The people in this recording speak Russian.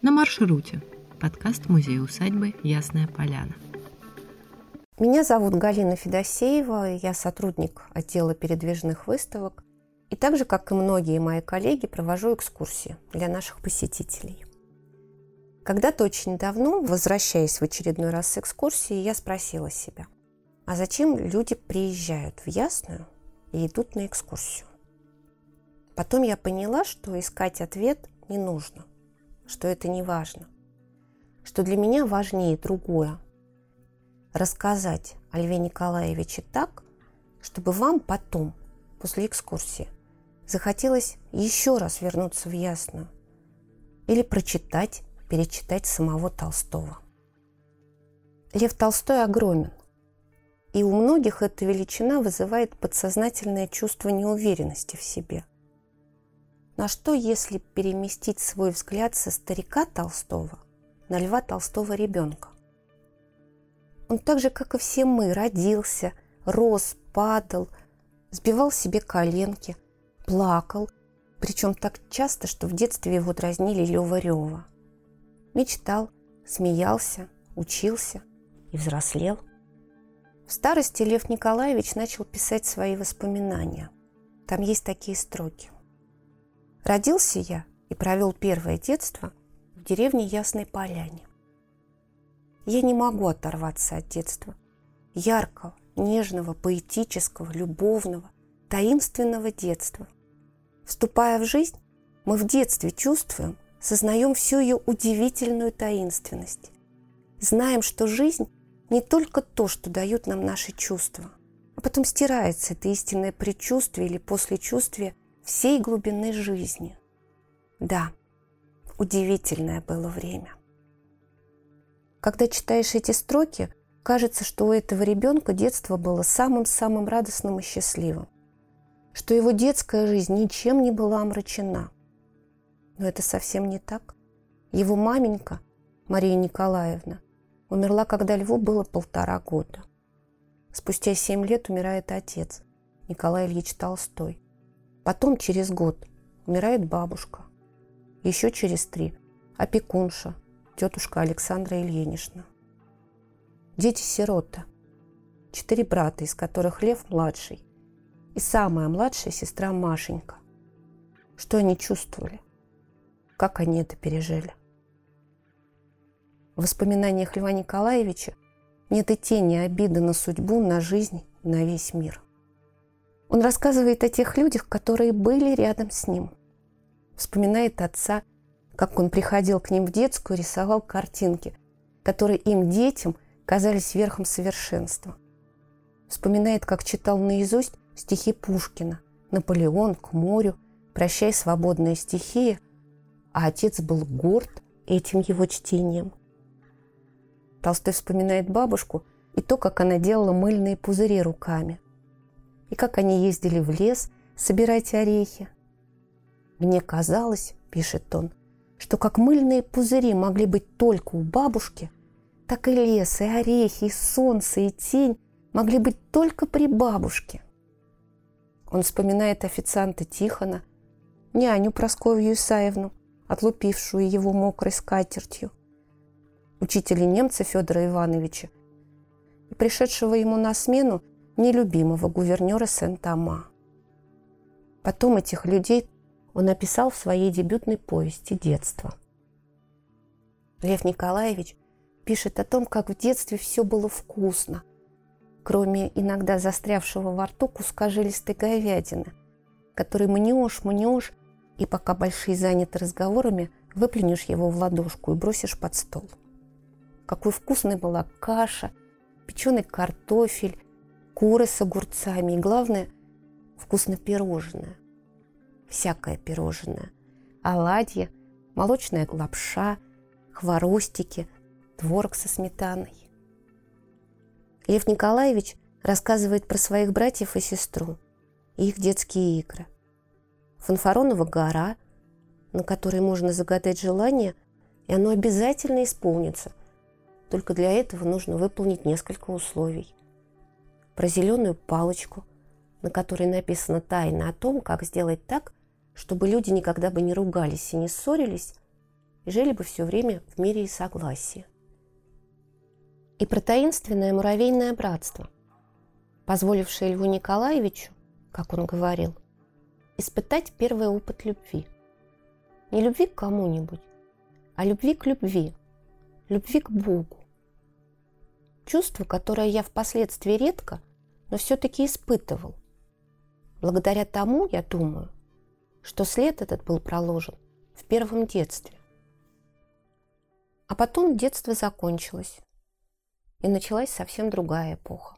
На маршруте. Подкаст музея-усадьбы «Ясная поляна». Меня зовут Галина Федосеева, я сотрудник отдела передвижных выставок. И так же, как и многие мои коллеги, провожу экскурсии для наших посетителей. Когда-то очень давно, возвращаясь в очередной раз с экскурсии, я спросила себя, а зачем люди приезжают в Ясную и идут на экскурсию? Потом я поняла, что искать ответ не нужно – что это не важно, что для меня важнее другое. Рассказать о Льве Николаевиче так, чтобы вам потом, после экскурсии, захотелось еще раз вернуться в Ясную или прочитать, перечитать самого Толстого. Лев Толстой огромен, и у многих эта величина вызывает подсознательное чувство неуверенности в себе – на что, если переместить свой взгляд со старика Толстого на Льва Толстого ребенка? Он так же, как и все мы, родился, рос, падал, сбивал себе коленки, плакал, причем так часто, что в детстве его дразнили Лева-Рева. Мечтал, смеялся, учился и взрослел. В старости Лев Николаевич начал писать свои воспоминания. Там есть такие строки. Родился я и провел первое детство в деревне Ясной Поляне. Я не могу оторваться от детства. Яркого, нежного, поэтического, любовного, таинственного детства. Вступая в жизнь, мы в детстве чувствуем, сознаем всю ее удивительную таинственность. Знаем, что жизнь не только то, что дают нам наши чувства, а потом стирается это истинное предчувствие или послечувствие – всей глубины жизни. Да, удивительное было время. Когда читаешь эти строки, кажется, что у этого ребенка детство было самым-самым радостным и счастливым, что его детская жизнь ничем не была омрачена. Но это совсем не так. Его маменька, Мария Николаевна, умерла, когда Льву было полтора года. Спустя семь лет умирает отец, Николай Ильич Толстой. Потом через год умирает бабушка. Еще через три – опекунша, тетушка Александра Ильинична. Дети-сирота. Четыре брата, из которых Лев младший. И самая младшая сестра Машенька. Что они чувствовали? Как они это пережили? В воспоминаниях Льва Николаевича нет и тени обиды на судьбу, на жизнь, на весь мир – он рассказывает о тех людях, которые были рядом с ним. Вспоминает отца, как он приходил к ним в детскую, рисовал картинки, которые им, детям, казались верхом совершенства. Вспоминает, как читал наизусть стихи Пушкина «Наполеон к морю», «Прощай, свободная стихия», а отец был горд этим его чтением. Толстой вспоминает бабушку и то, как она делала мыльные пузыри руками – и как они ездили в лес собирать орехи. «Мне казалось, — пишет он, — что как мыльные пузыри могли быть только у бабушки, так и лес, и орехи, и солнце, и тень могли быть только при бабушке. Он вспоминает официанта Тихона, няню Просковью Исаевну, отлупившую его мокрой скатертью, учителя немца Федора Ивановича и пришедшего ему на смену нелюбимого гувернера Сент-Ама. Потом этих людей он написал в своей дебютной повести «Детство». Лев Николаевич пишет о том, как в детстве все было вкусно, кроме иногда застрявшего во рту куска жилистой говядины, который мнешь, мнешь, и пока большие заняты разговорами, выплюнешь его в ладошку и бросишь под стол. Какой вкусной была каша, печеный картофель, куры с огурцами и, главное, вкусно пирожное. Всякое пирожное. Оладьи, молочная лапша, хворостики, творог со сметаной. Лев Николаевич рассказывает про своих братьев и сестру их детские игры. Фанфаронова гора, на которой можно загадать желание, и оно обязательно исполнится. Только для этого нужно выполнить несколько условий про зеленую палочку, на которой написано тайна о том, как сделать так, чтобы люди никогда бы не ругались и не ссорились, и жили бы все время в мире и согласии. И про таинственное муравейное братство, позволившее Льву Николаевичу, как он говорил, испытать первый опыт любви. Не любви к кому-нибудь, а любви к любви, любви к Богу. Чувство, которое я впоследствии редко, но все-таки испытывал. Благодаря тому, я думаю, что след этот был проложен в первом детстве. А потом детство закончилось, и началась совсем другая эпоха.